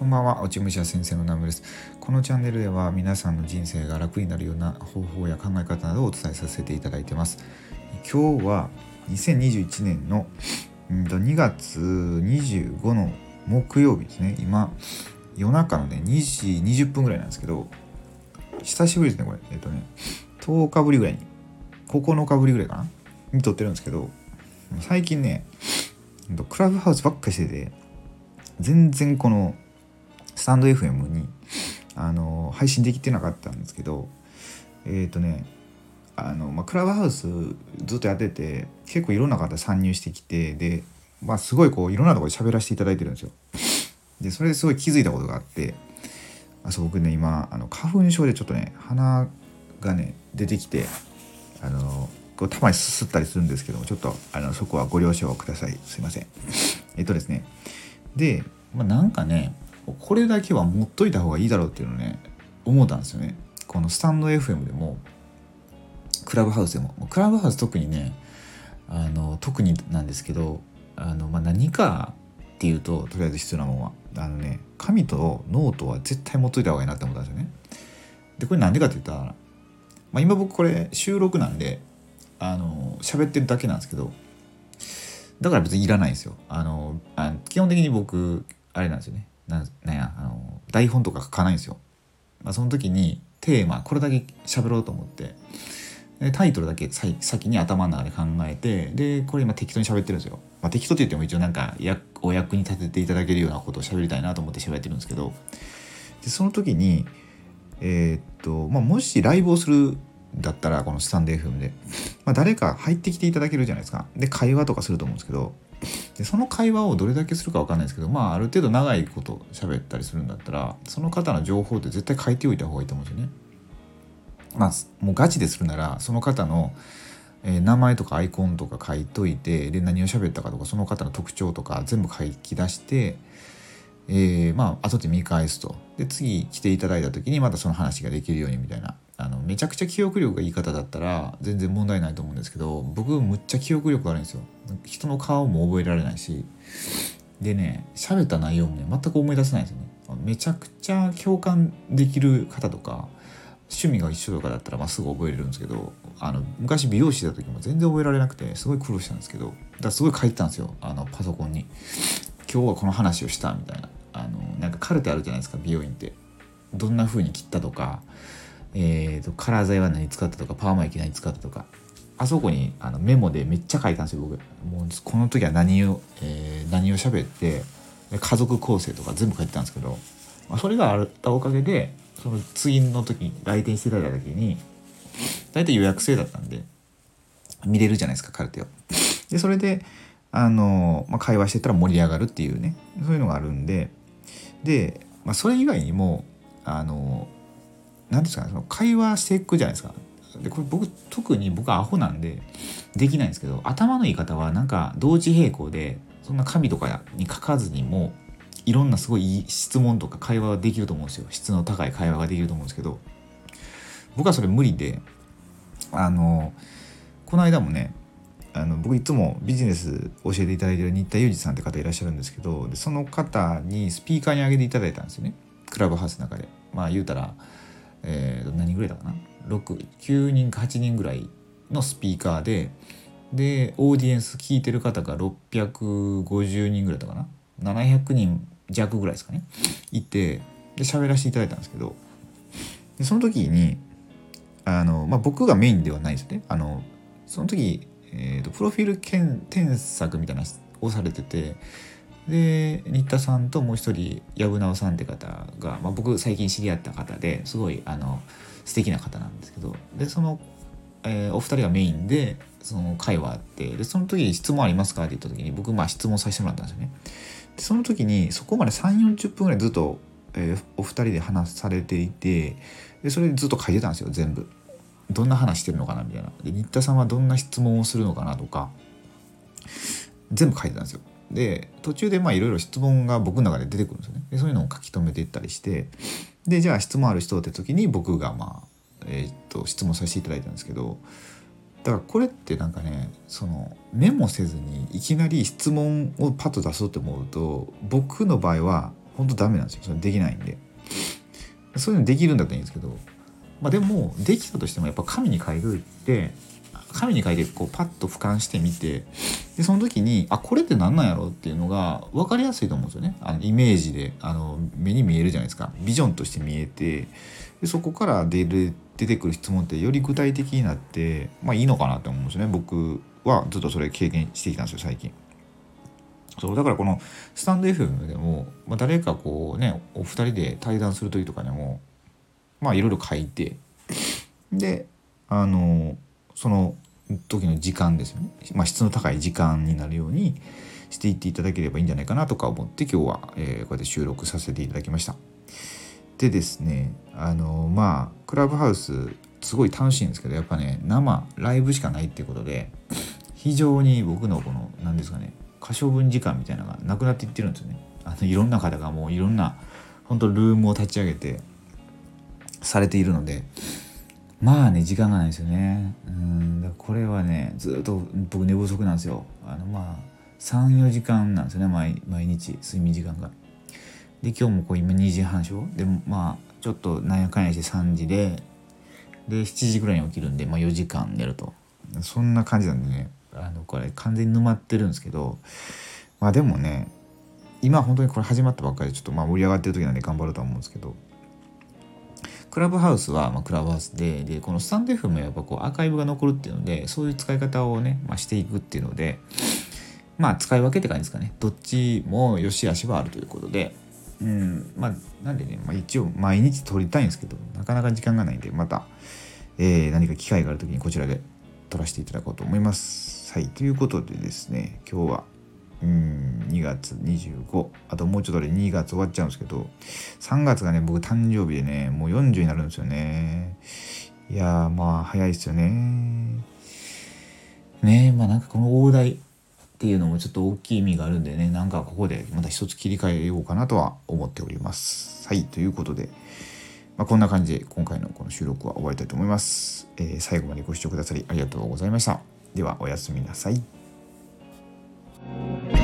こんばんは、落ち武者先生のナムです。このチャンネルでは皆さんの人生が楽になるような方法や考え方などをお伝えさせていただいてます。今日は2021年の2月25の木曜日ですね。今、夜中のね、2時20分ぐらいなんですけど、久しぶりですね、これ。えっとね、10日ぶりぐらいに、9日ぶりぐらいかな？に撮ってるんですけど、最近ね、クラブハウスばっかりしてて、全然このスタンド FM にあの配信できてなかったんですけどえっ、ー、とねあの、まあ、クラブハウスずっとやってて結構いろんな方参入してきてで、まあ、すごいこういろんなところで喋らせていただいてるんですよ。でそれですごい気づいたことがあってあそう僕ね今あの花粉症でちょっとね鼻がね出てきてあのこうたまにすすったりするんですけどもちょっとあのそこはご了承くださいすいません。えっとですねで、まあ、なんかねこれだけは持っといた方がいいだろうっていうのね思ったんですよね。このスタンド FM でもクラブハウスでも。クラブハウス特にねあの特になんですけどあの、まあ、何かっていうととりあえず必要なものは。あのね紙とノートは絶対持っといた方がいいなって思ったんですよね。でこれなんでかって言ったら、まあ、今僕これ収録なんであの喋ってるだけなんですけどだから別にいらないんですよ。あのあ基本的に僕あれなんですよね。ななんやあの台本とか書かないんですよ。まあ、その時にテーマこれだけ喋ろうと思ってタイトルだけ先に頭の中で考えてでこれ今適当に喋ってるんですよ。まあ、適当って言っても一応なんかお役に立てていただけるようなことを喋りたいなと思って喋ってるんですけどでその時にえー、っと、まあ、もしライブをするだったらこのスタンド FM で、まあ、誰か入ってきていただけるじゃないですか。で会話とかすると思うんですけどでその会話をどれだけするか分かんないですけどまあある程度長いこと喋ったりするんだったらその方の情報って絶対書いておいた方がいいと思うんですよね。まあもうガチでするならその方の、えー、名前とかアイコンとか書いといてで何を喋ったかとかその方の特徴とか全部書き出して、えー、まあ後で見返すと。で次来ていただいた時にまたその話ができるようにみたいな。あのめちゃくちゃ記憶力がいい方だったら全然問題ないと思うんですけど僕むっちゃ記憶力悪いんですよ。人の顔も覚えられないし。でね喋った内容もね全く思い出せないんですよね。めちゃくちゃ共感できる方とか趣味が一緒とかだったらまあすぐ覚えれるんですけどあの昔美容師だった時も全然覚えられなくてすごい苦労したんですけどだからすごい書いてたんですよ。あのパソコンに。今日はこの話をしたみたいな。あのなんかカルテあるじゃないですか美容院って。どんな風に切ったとかえーと、カラー剤は何使ったとかパーマ液何使ったとか。あそこにあのメモでめっちゃ書いたんですよ僕。もうこの時は何を、えー、何を喋って家族構成とか全部書いてたんですけど、まあ、それがあったおかげでその次の時来店してただいた時に大体予約制だったんで見れるじゃないですかカルテを。でそれであの、まあ、会話してたら盛り上がるっていうねそういうのがあるんでで、まあ、それ以外にもあの何ですかねその会話していくじゃないですか。でこれ僕特に僕はアホなんでできないんですけど頭の言い方はなんか同時並行でそんな紙とかに書かずにもいろんなすごい質問とか会話ができると思うんですよ質の高い会話ができると思うんですけど僕はそれ無理であのこの間もねあの僕いつもビジネス教えていただいてる新田裕二さんって方いらっしゃるんですけどでその方にスピーカーに上げていただいたんですよね。クラブハウスの中で。まあ言うたらえー、何人ぐらいだかな？9人か8人ぐらいのスピーカーででオーディエンス聞いてる方が650人ぐらいだかな？700人弱ぐらいですかね？いてで喋らせていただいたんですけどでその時にあの、まあ、僕がメインではないですね。あのその時、えーと、プロフィール添削みたいなをされててで新田さんともう一人藪直さんって方が、まあ、僕最近知り合った方ですごいあの素敵な方なんですけどでその、えー、お二人がメインでその会話あってでその時に質問ありますか？って言った時に僕まあ質問させてもらったんですよね。でその時にそこまで3 4 0分ぐらいずっと、えー、お二人で話されていてでそれでずっと書いてたんですよ全部。どんな話してるのかなみたいな。で新田さんはどんな質問をするのかなとか全部書いてたんですよ。で途中でまあいろいろ質問が僕の中で出てくるんですよねでそういうのを書き留めていったりしてでじゃあ質問ある人って時に僕がまあ、えー、っと質問させていただいたんですけどだからこれってなんかねそのメモせずにいきなり質問をパッと出そうと思うと僕の場合は本当ダメなんですよそれできないんでそういうのできるんだったらいいんですけどまあでもできたとしてもやっぱ紙に書いといて紙に書いてこうパッと俯瞰してみてでその時にあこれって何なんやろっていうのが分かりやすいと思うんですよね。あのイメージであの目に見えるじゃないですか。ビジョンとして見えてでそこから出る出てくる質問ってより具体的になってまあいいのかなって思うんですね。僕はずっとそれ経験してきたんですよ最近。そうだからこのスタンド FM でも、まあ、誰かこうねお二人で対談する時とかでもまあいろいろ書いてであのその時の時間ですよね、まあ、質の高い時間になるようにしていっていただければいいんじゃないかなとか思って今日は、えー、こうやって収録させていただきました。でですねあのまあクラブハウスすごい楽しいんですけどやっぱね生ライブしかないっていうことで非常に僕のこの何ですかね可処分時間みたいなのがなくなっていってるんですよね。あのいろんな方がもういろんな本当ルームを立ち上げてされているのでまあね時間がないですよね。うんだこれはねずっと僕寝不足なんですよ。あのまあ34時間なんですよね毎毎日睡眠時間が。で今日もこう今2時半でしょ？でまあちょっとなんやかんやして3時でで7時ぐらいに起きるんで、まあ、4時間寝ると。そんな感じなんでねあのこれ完全に沼ってるんですけどまあでもね今本当にこれ始まったばっかりでちょっとまあ盛り上がってる時なんで頑張るとは思うんですけどクラブハウスはまクラブハウスででこのスタンド F もやっぱこうアーカイブが残るっていうのでそういう使い方をね、まあ、していくっていうのでまあ使い分けって感じですかねどっちも良し悪しはあるということでうんまあなんでね、まあ、一応毎日撮りたいんですけどなかなか時間がないんでまた、えー、何か機会がある時にこちらで撮らせていただこうと思います。はい、ということでですね今日はうん2月25あともうちょっとで2月終わっちゃうんですけど3月がね僕誕生日でねもう40になるんですよね。いやまあ早いですよね。ねまあなんかこの大台っていうのもちょっと大きい意味があるんでねなんかここでまた一つ切り替えようかなとは思っております。はいということでまあ、こんな感じで今回のこの収録は終わりたいと思います、えー、最後までご視聴くださりありがとうございました。ではおやすみなさい。Amen.